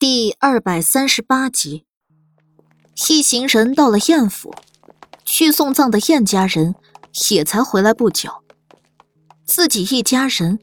第二百三十八集，一行人到了燕府，去送葬的燕家人也才回来不久。自己一家人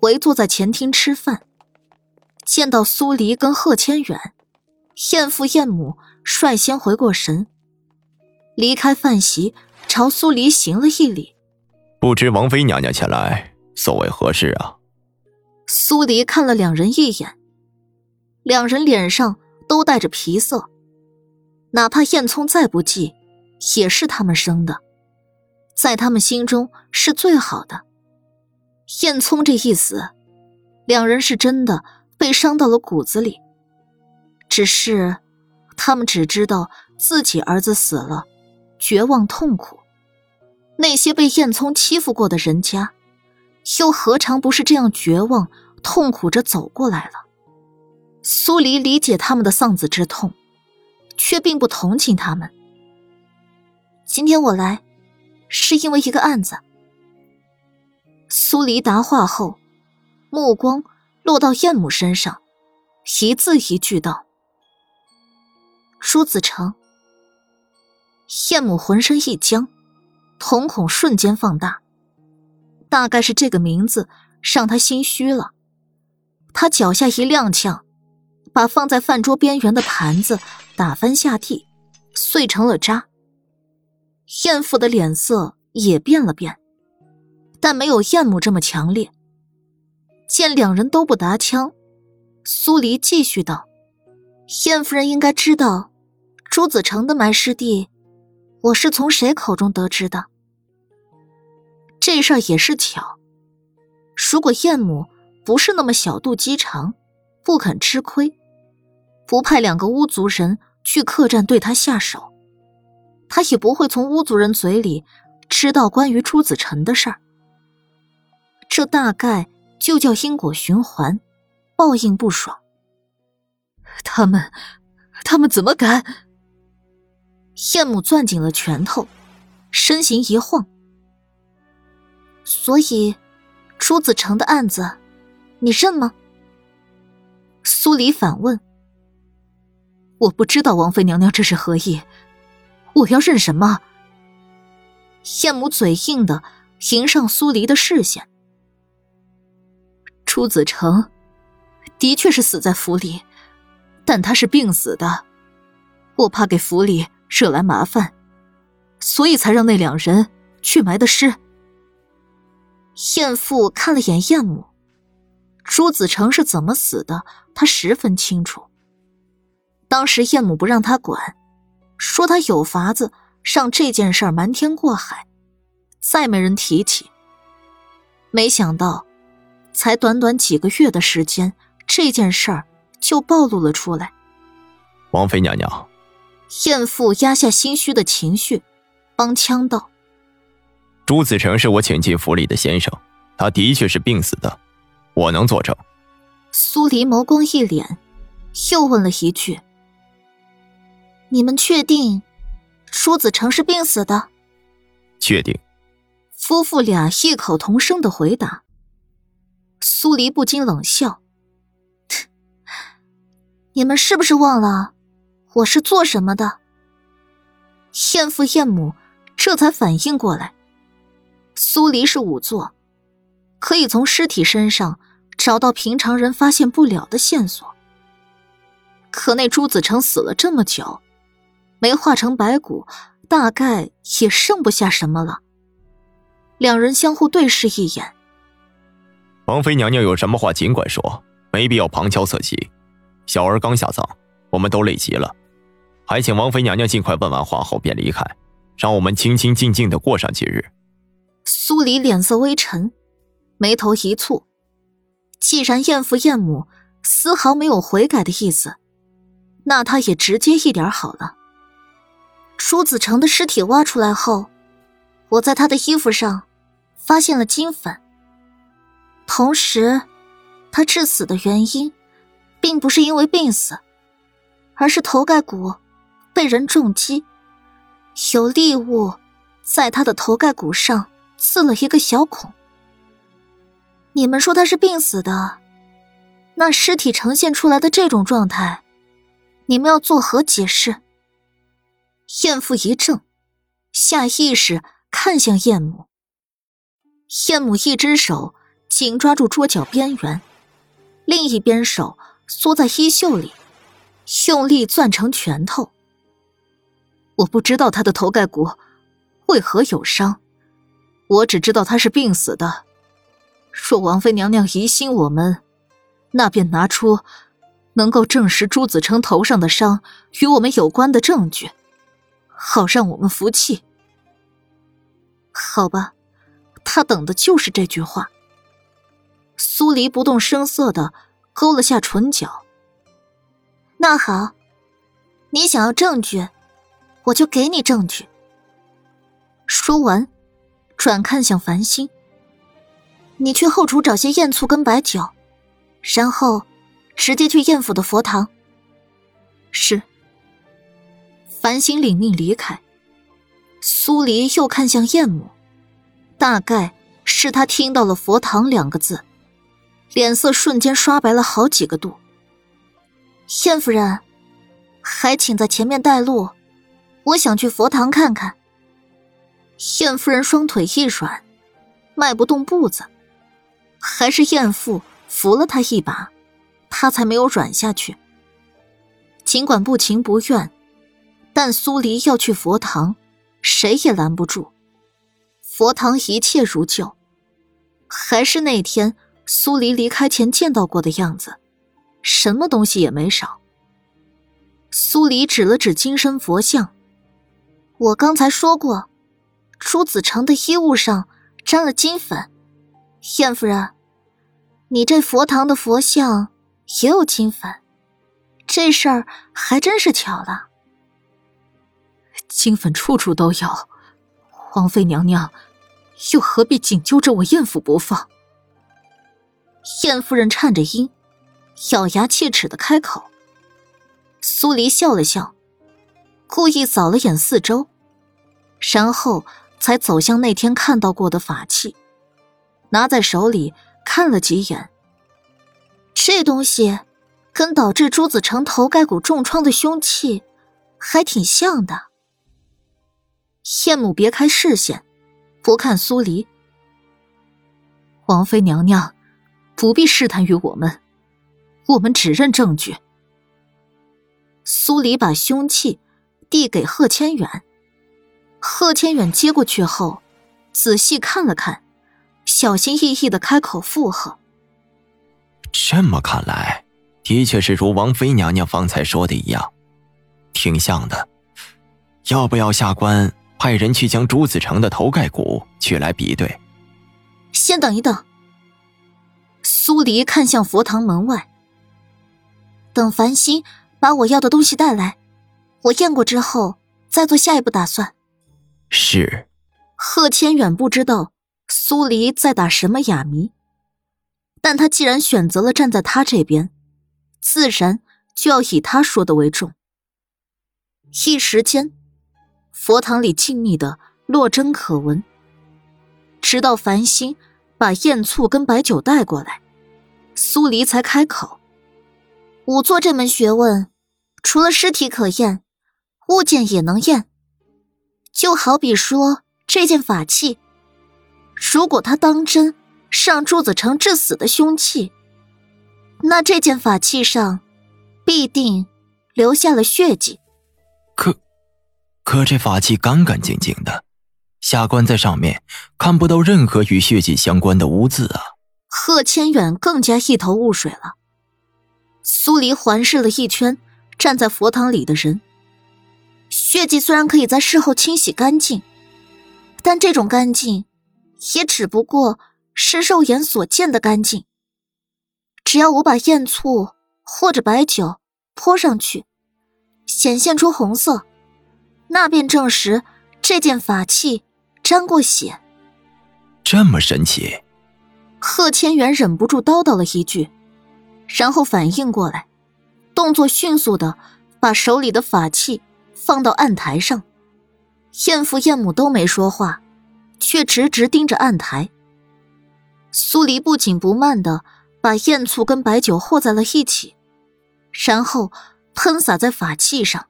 围坐在前厅吃饭，见到苏黎跟贺千远，燕父燕母率先回过神，离开饭席，朝苏黎行了一礼。不知王妃娘娘前来，所为何事啊？苏黎看了两人一眼，两人脸上都带着皮色，哪怕燕聪再不济，也是他们生的，在他们心中是最好的。燕聪这一死，两人是真的被伤到了骨子里。只是，他们只知道自己儿子死了，绝望痛苦。那些被燕聪欺负过的人家，又何尝不是这样绝望、痛苦着走过来了？苏黎理解他们的丧子之痛，却并不同情他们。今天我来，是因为一个案子。苏黎答话后，目光落到燕母身上，一字一句道：“朱子成。”燕母浑身一僵。瞳孔瞬间放大，大概是这个名字让他心虚了。他脚下一踉跄，把放在饭桌边缘的盘子打翻下地，碎成了渣。燕父的脸色也变了变，但没有燕母这么强烈。见两人都不答腔，苏黎继续道：“燕夫人应该知道，朱子成的埋尸地。”我是从谁口中得知的？这事儿也是巧。如果燕母不是那么小肚鸡肠，不肯吃亏，不派两个巫族人去客栈对他下手，他也不会从巫族人嘴里知道关于朱子成的事儿。这大概就叫因果循环，报应不爽。他们，他们怎么敢？燕母攥紧了拳头，身形一晃。所以，朱子成的案子，你认吗？苏黎反问。我不知道王妃娘娘这是何意，我要认什么？燕母嘴硬的迎上苏黎的视线。朱子成，的确是死在府里，但他是病死的，我怕给府里。惹来麻烦，所以才让那两人去埋的尸。燕父看了眼燕母，朱子成是怎么死的，他十分清楚。当时燕母不让他管，说他有法子让这件事瞒天过海，再没人提起。没想到，才短短几个月的时间，这件事儿就暴露了出来。王妃娘娘。燕父压下心虚的情绪，帮腔道：“朱子成是我请进府里的先生，他的确是病死的，我能作证。”苏黎眸光一敛，又问了一句：“你们确定朱子成是病死的？”“确定。”夫妇俩异口同声的回答。苏黎不禁冷笑：“你们是不是忘了？”我是做什么的？燕父燕母这才反应过来，苏黎是仵作，可以从尸体身上找到平常人发现不了的线索。可那朱子成死了这么久，没化成白骨，大概也剩不下什么了。两人相互对视一眼，王妃娘娘有什么话尽管说，没必要旁敲侧击。小儿刚下葬，我们都累极了。还请王妃娘娘尽快问完话后便离开，让我们清清静静的过上几日。苏黎脸色微沉，眉头一蹙。既然燕父燕母丝毫没有悔改的意思，那他也直接一点好了。朱子成的尸体挖出来后，我在他的衣服上发现了金粉。同时，他致死的原因，并不是因为病死，而是头盖骨。被人重击，有利物在他的头盖骨上刺了一个小孔。你们说他是病死的，那尸体呈现出来的这种状态，你们要作何解释？燕父一怔，下意识看向燕母。燕母一只手紧抓住桌角边缘，另一边手缩在衣袖里，用力攥成拳头。我不知道他的头盖骨为何有伤，我只知道他是病死的。若王妃娘娘疑心我们，那便拿出能够证实朱子成头上的伤与我们有关的证据，好让我们服气。好吧，他等的就是这句话。苏黎不动声色的勾了下唇角。那好，你想要证据，我就给你证据。说完，转看向繁星：“你去后厨找些燕醋跟白酒。”然后，直接去燕府的佛堂。是。繁星领命离开。苏黎又看向燕母，大概是他听到了“佛堂”两个字，脸色瞬间刷白了好几个度。燕夫人，还请在前面带路，我想去佛堂看看。燕夫人双腿一软，迈不动步子，还是艳父。扶了他一把，他才没有软下去。尽管不情不愿，但苏黎要去佛堂，谁也拦不住。佛堂一切如旧，还是那天苏黎离开前见到过的样子，什么东西也没少。苏黎指了指金身佛像：“我刚才说过，朱子成的衣物上沾了金粉，燕夫人。”你这佛堂的佛像也有金粉，这事儿还真是巧了。金粉处处都有，皇妃娘娘又何必紧揪着我燕府不放？燕夫人颤着音，咬牙切齿的开口。苏黎笑了笑，故意扫了眼四周，然后才走向那天看到过的法器，拿在手里。看了几眼，这东西跟导致朱子成头盖骨重创的凶器还挺像的。燕母别开视线，不看苏黎。王妃娘娘不必试探于我们，我们只认证据。苏黎把凶器递给贺千远，贺千远接过去后，仔细看了看。小心翼翼的开口附和：“这么看来，的确是如王妃娘娘方才说的一样，挺像的。要不要下官派人去将朱子成的头盖骨取来比对？”先等一等。苏黎看向佛堂门外，等繁星把我要的东西带来，我验过之后再做下一步打算。是。贺千远不知道。苏黎在打什么哑谜？但他既然选择了站在他这边，自然就要以他说的为重。一时间，佛堂里静谧的落针可闻。直到繁星把燕醋跟白酒带过来，苏黎才开口：“仵作这门学问，除了尸体可验，物件也能验。就好比说这件法器。”如果他当真让朱子成致死的凶器，那这件法器上必定留下了血迹。可，可这法器干干净净的，下官在上面看不到任何与血迹相关的污渍啊！贺千远更加一头雾水了。苏黎环视了一圈站在佛堂里的人，血迹虽然可以在事后清洗干净，但这种干净。也只不过是肉眼所见的干净。只要我把燕醋或者白酒泼上去，显现出红色，那便证实这件法器沾过血。这么神奇？贺千元忍不住叨叨了一句，然后反应过来，动作迅速的把手里的法器放到案台上。燕父燕母都没说话。却直直盯着案台。苏黎不紧不慢的把燕醋跟白酒和在了一起，然后喷洒在法器上。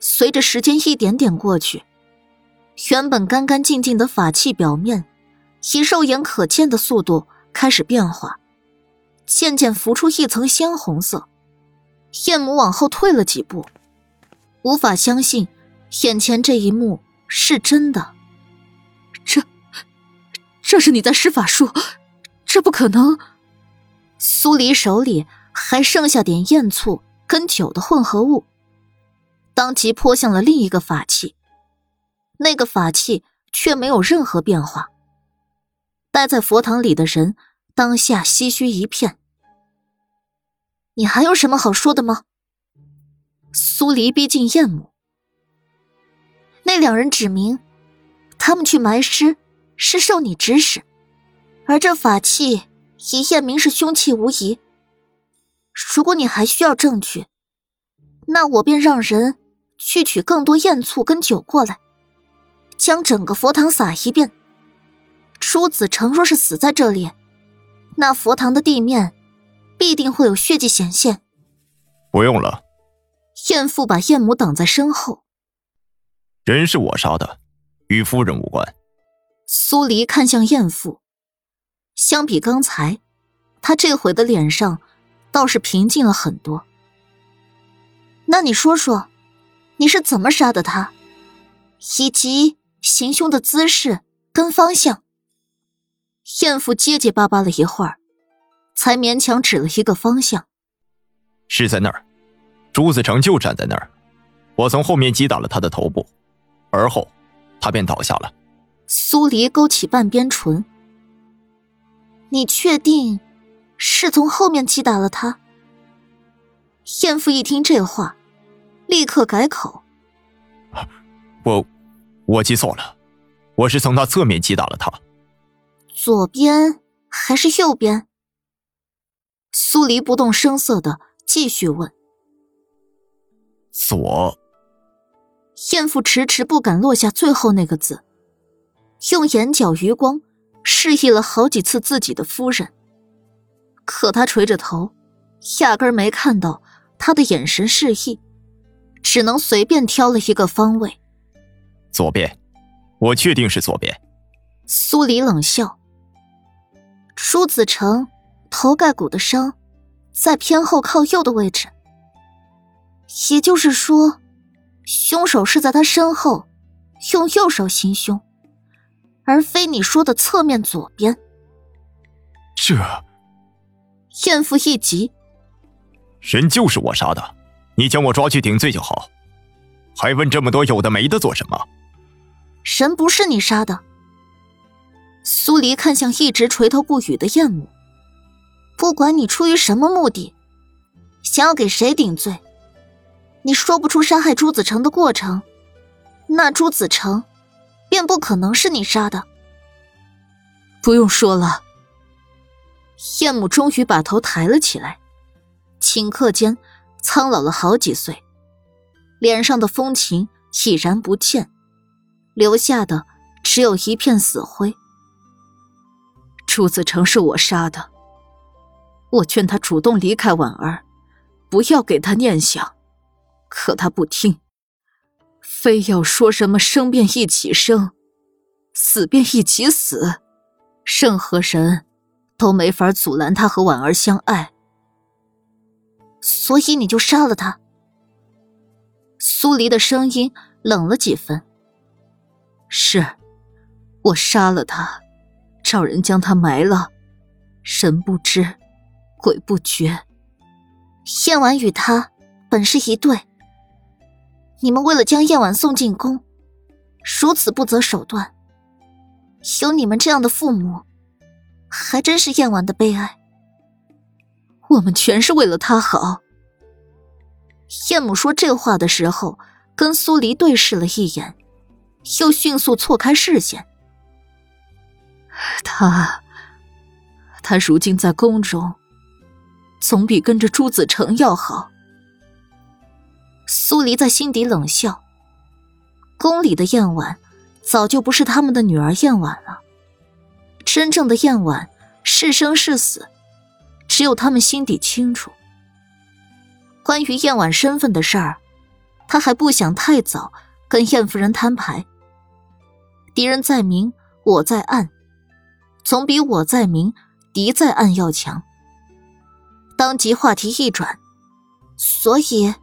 随着时间一点点过去，原本干干净净的法器表面，以肉眼可见的速度开始变化，渐渐浮出一层鲜红色。燕母往后退了几步，无法相信眼前这一幕是真的。这，是你在施法术？这不可能！苏黎手里还剩下点燕醋跟酒的混合物，当即泼向了另一个法器。那个法器却没有任何变化。待在佛堂里的人当下唏嘘一片。你还有什么好说的吗？苏黎逼近燕母，那两人指明，他们去埋尸是受你指使，而这法器以验明是凶器无疑。如果你还需要证据，那我便让人去取更多燕醋跟酒过来，将整个佛堂撒一遍。朱子成若是死在这里，那佛堂的地面。必定会有血迹显现。不用了。燕父把燕母挡在身后。人是我杀的，与夫人无关。苏黎看向燕父，相比刚才，他这回的脸上倒是平静了很多。那你说说，你是怎么杀的他，以及行凶的姿势跟方向？燕父结结巴巴了一会儿。才勉强指了一个方向，是在那儿。朱子成就站在那儿，我从后面击打了他的头部，而后他便倒下了。苏黎勾起半边唇：“你确定是从后面击打了他？”燕父一听这话，立刻改口：“我，我记错了，我是从他侧面击打了他。左边还是右边？”苏黎不动声色的继续问：“左。”燕父迟迟不敢落下最后那个字，用眼角余光示意了好几次自己的夫人，可他垂着头，压根没看到他的眼神示意，只能随便挑了一个方位。左边，我确定是左边。苏黎冷笑：“朱子成。”头盖骨的伤，在偏后靠右的位置，也就是说，凶手是在他身后，用右手行凶，而非你说的侧面左边。这，燕父一急，人就是我杀的，你将我抓去顶罪就好，还问这么多有的没的做什么？人不是你杀的。苏黎看向一直垂头不语的燕母。不管你出于什么目的，想要给谁顶罪，你说不出杀害朱子成的过程，那朱子成便不可能是你杀的。不用说了。燕母终于把头抬了起来，顷刻间苍老了好几岁，脸上的风情已然不见，留下的只有一片死灰。朱子成是我杀的。我劝他主动离开婉儿，不要给他念想，可他不听，非要说什么生便一起生，死便一起死，任何人都没法阻拦他和婉儿相爱。所以你就杀了他。苏黎的声音冷了几分。是，我杀了他，找人将他埋了，神不知。鬼不觉，燕婉与他本是一对。你们为了将燕婉送进宫，如此不择手段。有你们这样的父母，还真是燕婉的悲哀。我们全是为了他好。燕母说这话的时候，跟苏黎对视了一眼，又迅速错开视线。他，他如今在宫中。总比跟着朱子成要好。苏黎在心底冷笑。宫里的燕婉，早就不是他们的女儿燕婉了。真正的燕婉，是生是死，只有他们心底清楚。关于燕婉身份的事儿，他还不想太早跟燕夫人摊牌。敌人在明，我在暗，总比我在明，敌在暗要强。当即话题一转，所以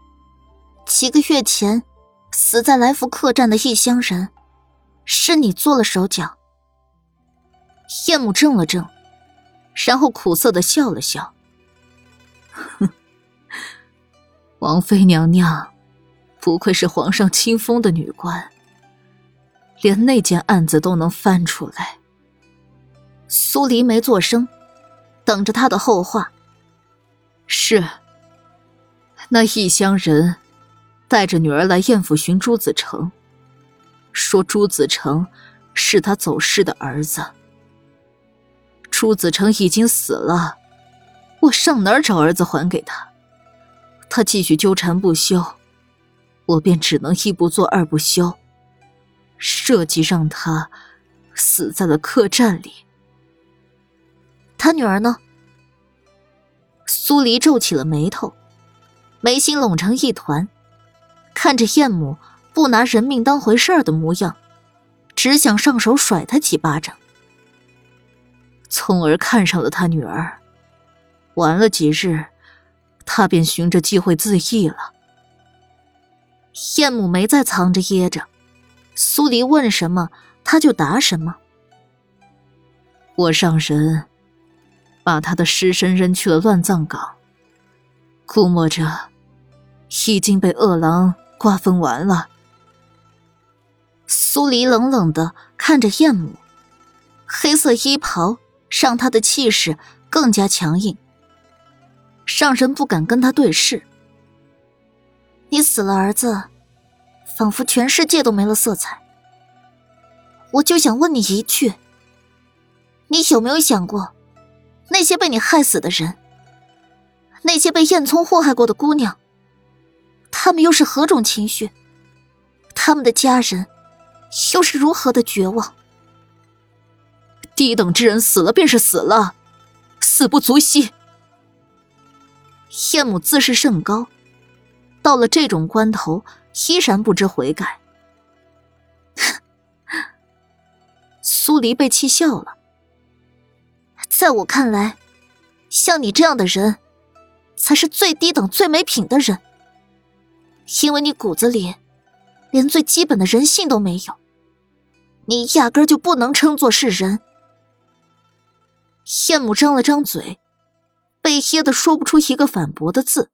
几个月前死在来福客栈的异乡人，是你做了手脚。燕母怔了怔，然后苦涩的笑了笑，王妃娘娘，不愧是皇上亲封的女官，连那件案子都能翻出来。苏黎没作声，等着他的后话。是，那异乡人带着女儿来燕府寻朱子成，说朱子成是他走失的儿子。朱子成已经死了，我上哪儿找儿子还给他？他继续纠缠不休，我便只能一不做二不休，设计让他死在了客栈里。他女儿呢？苏黎皱起了眉头，眉心拢成一团，看着燕母不拿人命当回事儿的模样，只想上手甩他几巴掌。从而看上了他女儿，玩了几日。他便寻着机会自缢了。燕母没再藏着掖着，苏黎问什么，他就答什么。我上神把他的尸身扔去了乱葬岗，估摸着已经被恶狼瓜分完了。苏黎冷冷的看着燕母，黑色衣袍让他的气势更加强硬。让人不敢跟他对视。你死了儿子，仿佛全世界都没了色彩。我就想问你一句：你有没有想过，那些被你害死的人，那些被燕聪祸害过的姑娘，他们又是何种情绪？他们的家人又是如何的绝望？低等之人死了便是死了，死不足惜。燕母自视甚高，到了这种关头，依然不知悔改。苏黎被气笑了。在我看来，像你这样的人，才是最低等、最没品的人。因为你骨子里连最基本的人性都没有，你压根就不能称作是人。燕母张了张嘴。被噎得说不出一个反驳的字。